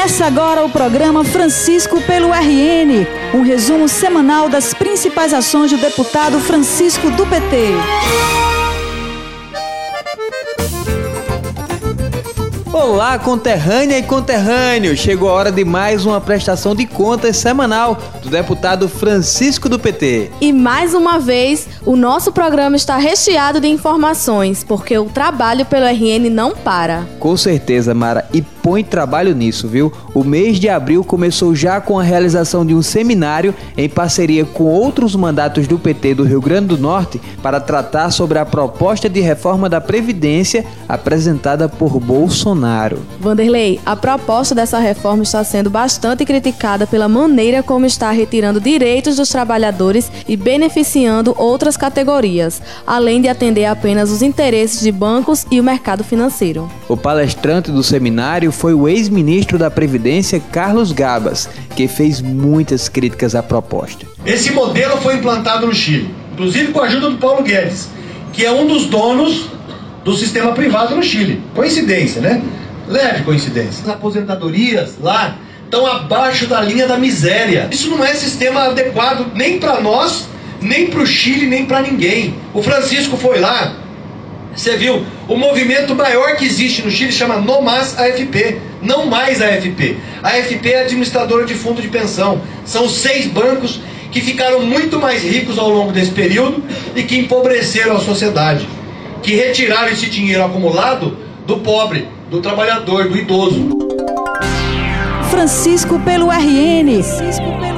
Começa agora o programa Francisco pelo RN, um resumo semanal das principais ações do deputado Francisco do PT. Olá, conterrânea e conterrâneo! Chegou a hora de mais uma prestação de contas semanal do deputado Francisco do PT. E mais uma vez, o nosso programa está recheado de informações, porque o trabalho pelo RN não para. Com certeza, Mara, e põe trabalho nisso, viu? O mês de abril começou já com a realização de um seminário em parceria com outros mandatos do PT do Rio Grande do Norte para tratar sobre a proposta de reforma da Previdência apresentada por Bolsonaro. Vanderlei, a proposta dessa reforma está sendo bastante criticada pela maneira como está retirando direitos dos trabalhadores e beneficiando outras categorias, além de atender apenas os interesses de bancos e o mercado financeiro. O palestrante do seminário foi o ex-ministro da Previdência, Carlos Gabas, que fez muitas críticas à proposta. Esse modelo foi implantado no Chile, inclusive com a ajuda do Paulo Guedes, que é um dos donos do sistema privado no Chile. Coincidência, né? Leve coincidência. As aposentadorias lá estão abaixo da linha da miséria. Isso não é sistema adequado nem para nós, nem para o Chile, nem para ninguém. O Francisco foi lá, você viu, o movimento maior que existe no Chile chama No Mais AFP, não mais AFP. A AFP é administradora de fundo de pensão. São seis bancos que ficaram muito mais ricos ao longo desse período e que empobreceram a sociedade, que retiraram esse dinheiro acumulado do pobre, do trabalhador, do idoso. Francisco pelo RN. Francisco pelo.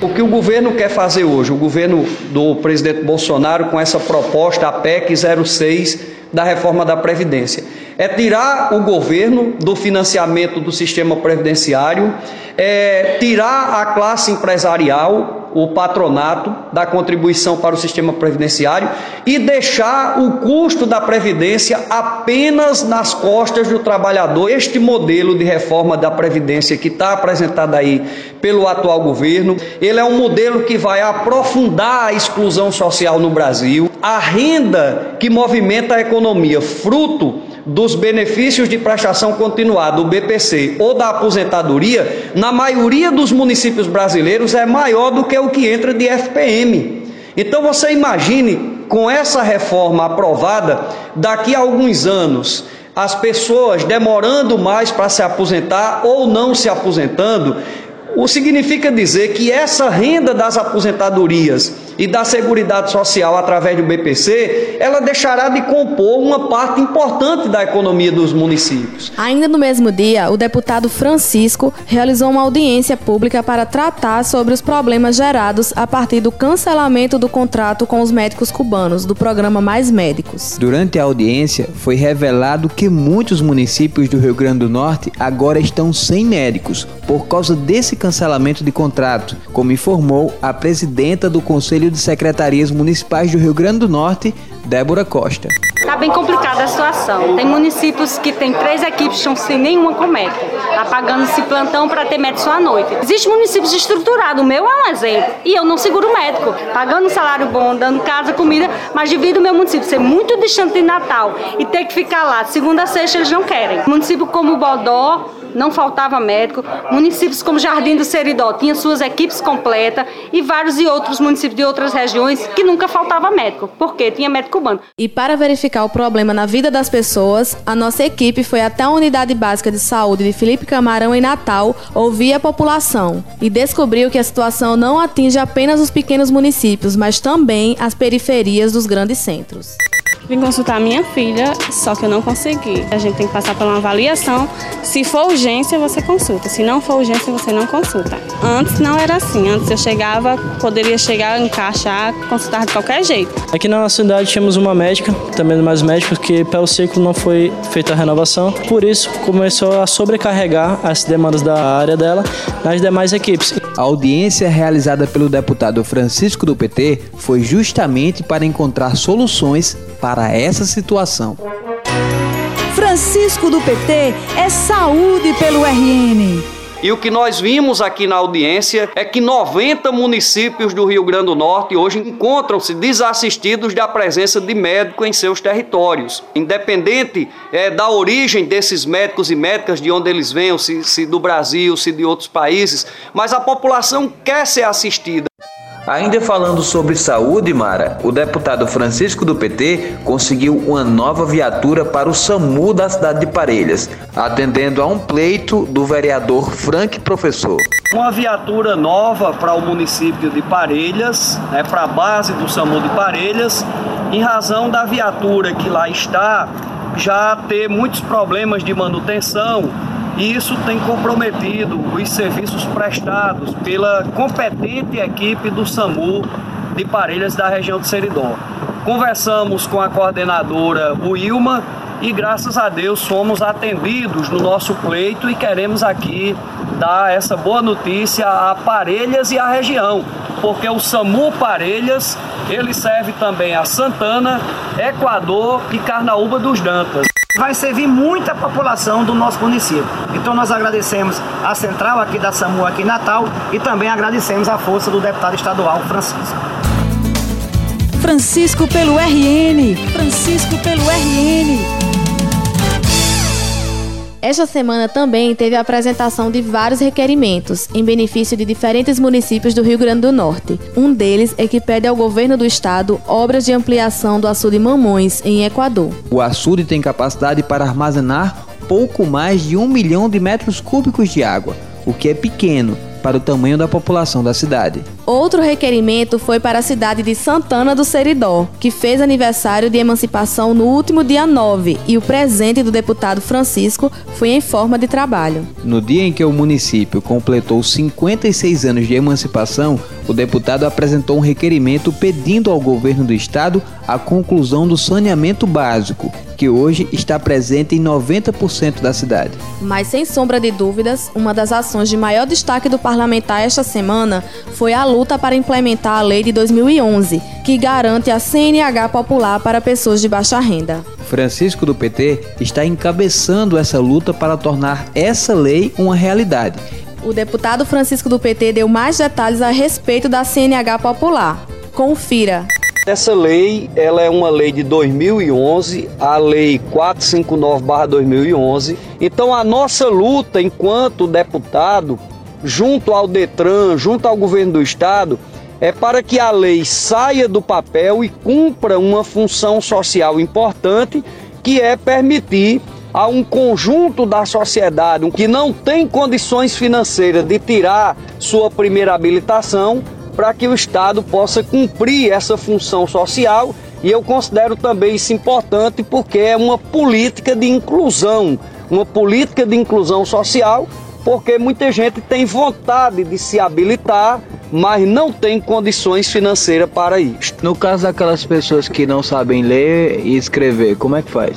O que o governo quer fazer hoje, o governo do presidente Bolsonaro, com essa proposta, a PEC 06 da reforma da Previdência, é tirar o governo do financiamento do sistema previdenciário, é tirar a classe empresarial, o patronato, da contribuição para o sistema previdenciário e deixar o custo da previdência apenas nas costas do trabalhador. Este modelo de reforma da previdência que está apresentado aí pelo atual governo, ele é um modelo que vai aprofundar a exclusão social no Brasil, a renda que movimenta a economia, fruto dos benefícios de prestação continuada, do BPC ou da aposentadoria, na maioria dos municípios brasileiros é maior do que o que entra de FPM. Então você imagine, com essa reforma aprovada, daqui a alguns anos, as pessoas demorando mais para se aposentar ou não se aposentando, o significa dizer que essa renda das aposentadorias e da Seguridade Social através do BPC, ela deixará de compor uma parte importante da economia dos municípios. Ainda no mesmo dia, o deputado Francisco realizou uma audiência pública para tratar sobre os problemas gerados a partir do cancelamento do contrato com os médicos cubanos do programa Mais Médicos. Durante a audiência, foi revelado que muitos municípios do Rio Grande do Norte agora estão sem médicos por causa desse cancelamento de contrato, como informou a presidenta do Conselho Conselho de Secretarias Municipais do Rio Grande do Norte, Débora Costa. Está bem complicada a situação. Tem municípios que tem três equipes estão sem nenhuma com médico. Está pagando esse plantão para ter médico só à noite. Existem municípios estruturados, o meu é um exemplo. E eu não seguro médico. Pagando salário bom, dando casa, comida, mas devido o meu município ser muito distante de Natal e ter que ficar lá segunda a sexta, eles não querem. Município como Bodó, não faltava médico. Municípios como Jardim do Seridó tinham suas equipes completas e vários e outros municípios de outras regiões que nunca faltava médico, porque tinha médico cubano. E para verificar o problema na vida das pessoas, a nossa equipe foi até a Unidade Básica de Saúde de Felipe Camarão em Natal, ouvir a população e descobriu que a situação não atinge apenas os pequenos municípios, mas também as periferias dos grandes centros. Vim consultar minha filha, só que eu não consegui. A gente tem que passar por uma avaliação. Se for urgência, você consulta. Se não for urgência, você não consulta. Antes não era assim. Antes eu chegava, poderia chegar, encaixar, consultar de qualquer jeito. Aqui na nossa cidade tínhamos uma médica, também mais médicos, que pelo ciclo não foi feita a renovação. Por isso, começou a sobrecarregar as demandas da área dela nas demais equipes. A audiência realizada pelo deputado Francisco do PT foi justamente para encontrar soluções para essa situação. Francisco do PT é saúde pelo RN. E o que nós vimos aqui na audiência é que 90 municípios do Rio Grande do Norte hoje encontram-se desassistidos da presença de médico em seus territórios. Independente é, da origem desses médicos e médicas, de onde eles venham, se, se do Brasil, se de outros países, mas a população quer ser assistida. Ainda falando sobre saúde, Mara, o deputado Francisco do PT conseguiu uma nova viatura para o SAMU da cidade de Parelhas, atendendo a um pleito do vereador Frank Professor. Uma viatura nova para o município de Parelhas, né, para a base do SAMU de Parelhas, em razão da viatura que lá está já ter muitos problemas de manutenção e isso tem comprometido os serviços prestados pela competente equipe do SAMU de Parelhas da região de Seridó. Conversamos com a coordenadora Wilma e graças a Deus fomos atendidos no nosso pleito e queremos aqui dar essa boa notícia a Parelhas e a região, porque o SAMU Parelhas, ele serve também a Santana, Equador e Carnaúba dos Dantas vai servir muita população do nosso município. Então nós agradecemos a central aqui da SAMU aqui em Natal e também agradecemos a força do deputado estadual Francisco. Francisco pelo RN, Francisco pelo RN. Esta semana também teve a apresentação de vários requerimentos em benefício de diferentes municípios do Rio Grande do Norte. Um deles é que pede ao governo do estado obras de ampliação do açude Mamões, em Equador. O açude tem capacidade para armazenar pouco mais de um milhão de metros cúbicos de água, o que é pequeno para o tamanho da população da cidade. Outro requerimento foi para a cidade de Santana do Seridó, que fez aniversário de emancipação no último dia 9, e o presente do deputado Francisco foi em forma de trabalho. No dia em que o município completou 56 anos de emancipação, o deputado apresentou um requerimento pedindo ao governo do estado a conclusão do saneamento básico, que hoje está presente em 90% da cidade. Mas sem sombra de dúvidas, uma das ações de maior destaque do parlamentar esta semana foi a luta para implementar a lei de 2011, que garante a CNH popular para pessoas de baixa renda. Francisco do PT está encabeçando essa luta para tornar essa lei uma realidade. O deputado Francisco do PT deu mais detalhes a respeito da CNH popular. Confira. Essa lei, ela é uma lei de 2011, a lei 459/2011. Então a nossa luta enquanto deputado junto ao Detran, junto ao governo do estado, é para que a lei saia do papel e cumpra uma função social importante, que é permitir a um conjunto da sociedade que não tem condições financeiras de tirar sua primeira habilitação, para que o Estado possa cumprir essa função social. E eu considero também isso importante porque é uma política de inclusão, uma política de inclusão social porque muita gente tem vontade de se habilitar, mas não tem condições financeiras para isso. No caso daquelas pessoas que não sabem ler e escrever, como é que faz?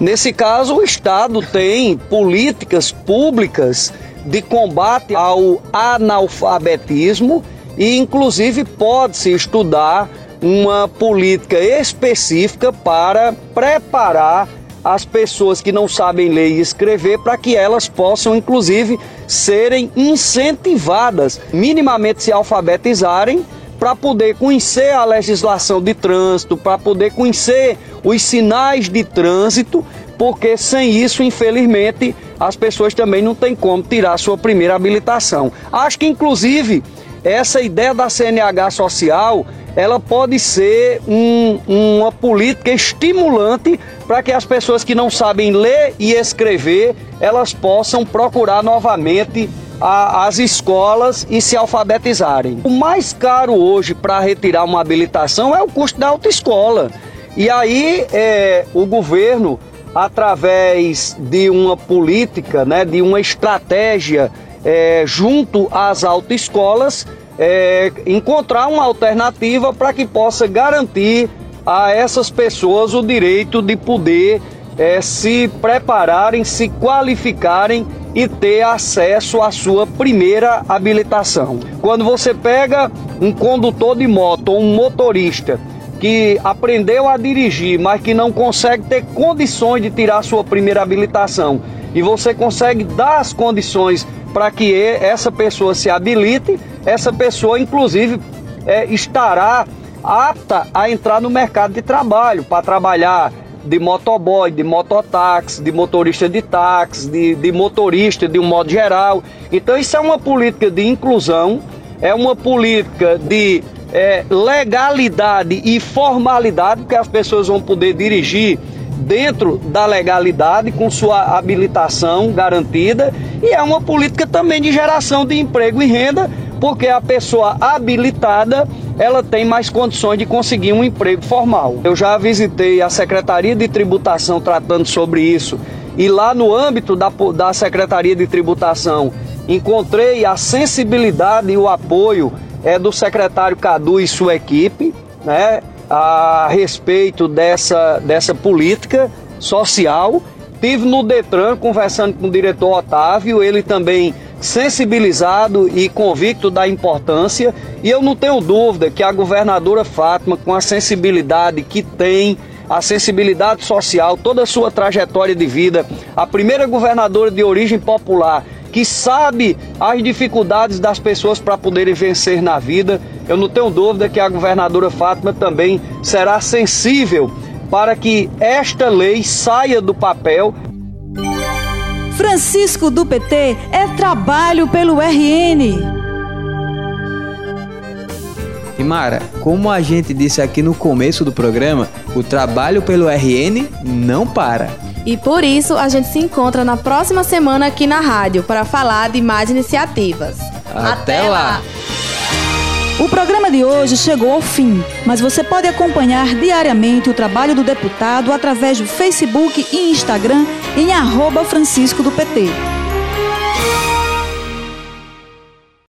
Nesse caso, o Estado tem políticas públicas de combate ao analfabetismo e, inclusive, pode-se estudar uma política específica para preparar as pessoas que não sabem ler e escrever para que elas possam, inclusive, serem incentivadas, minimamente se alfabetizarem, para poder conhecer a legislação de trânsito, para poder conhecer os sinais de trânsito, porque sem isso, infelizmente, as pessoas também não têm como tirar sua primeira habilitação. Acho que, inclusive, essa ideia da CNH social ela pode ser um, uma política estimulante para que as pessoas que não sabem ler e escrever elas possam procurar novamente a, as escolas e se alfabetizarem. O mais caro hoje para retirar uma habilitação é o custo da autoescola. E aí é, o governo, através de uma política, né, de uma estratégia é, junto às autoescolas, é, encontrar uma alternativa para que possa garantir a essas pessoas o direito de poder é, se prepararem, se qualificarem e ter acesso à sua primeira habilitação. Quando você pega um condutor de moto ou um motorista que aprendeu a dirigir, mas que não consegue ter condições de tirar sua primeira habilitação, e você consegue dar as condições para que essa pessoa se habilite, essa pessoa, inclusive, é, estará apta a entrar no mercado de trabalho, para trabalhar de motoboy, de mototáxi, de motorista de táxi, de, de motorista de um modo geral. Então, isso é uma política de inclusão, é uma política de é, legalidade e formalidade, porque as pessoas vão poder dirigir dentro da legalidade, com sua habilitação garantida, e é uma política também de geração de emprego e renda, porque a pessoa habilitada ela tem mais condições de conseguir um emprego formal. Eu já visitei a Secretaria de Tributação tratando sobre isso, e lá no âmbito da, da Secretaria de Tributação encontrei a sensibilidade e o apoio é, do secretário Cadu e sua equipe, né? A respeito dessa, dessa política social. Tive no Detran conversando com o diretor Otávio, ele também sensibilizado e convicto da importância, e eu não tenho dúvida que a governadora Fátima, com a sensibilidade que tem, a sensibilidade social, toda a sua trajetória de vida, a primeira governadora de origem popular que sabe as dificuldades das pessoas para poderem vencer na vida. Eu não tenho dúvida que a governadora Fátima também será sensível para que esta lei saia do papel. Francisco do PT é trabalho pelo RN. E Mara, como a gente disse aqui no começo do programa, o trabalho pelo RN não para. E por isso a gente se encontra na próxima semana aqui na rádio para falar de mais iniciativas. Até, Até lá. O programa de hoje chegou ao fim, mas você pode acompanhar diariamente o trabalho do deputado através do Facebook e Instagram em arroba Francisco do PT.